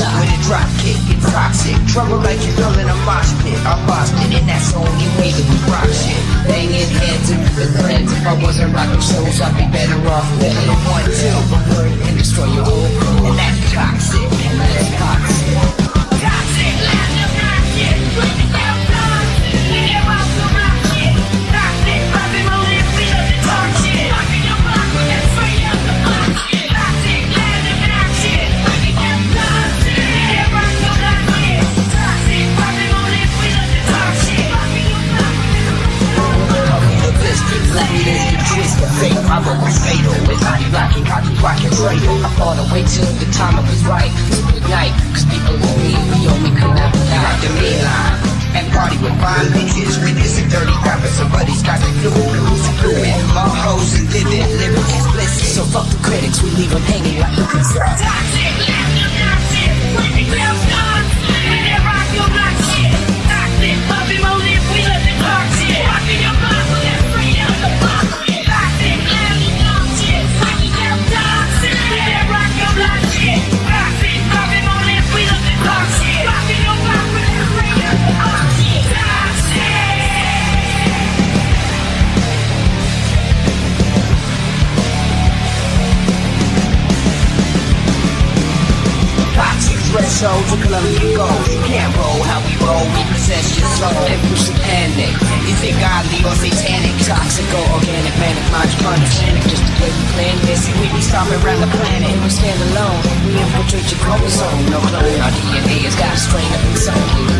With a drop kick, it's toxic. Trouble like you're in a mosh pit. I'm Boston, and that's the only way we rock shit. Banging heads and the threads. If I wasn't rocking shows, I'd be better off Better than one, two, But word and destroy your whole crew. and that's toxic. Me this the twister. Fate, was fatal. With body blocking, cocky rocking cradle. I fought away till the time it was right. Good night, cause people like me, we only come out like the midline. And party with fine bitches. Witnessing dirty rappers. Somebody's got the flu. Who's fluid? All hoes and vivid. Lyrics explicit. So fuck the critics, we leave them hanging like the Threshold to Columbia gold. You can't roll how we roll. We possess your soul. And push the panic. Is it godly or satanic? Toxic or organic, manic, mind punish. Just the way we plan this. We be stomping around the planet. We stand alone. We infiltrate your chromosome. No clone. Our DNA has got strain up you. It's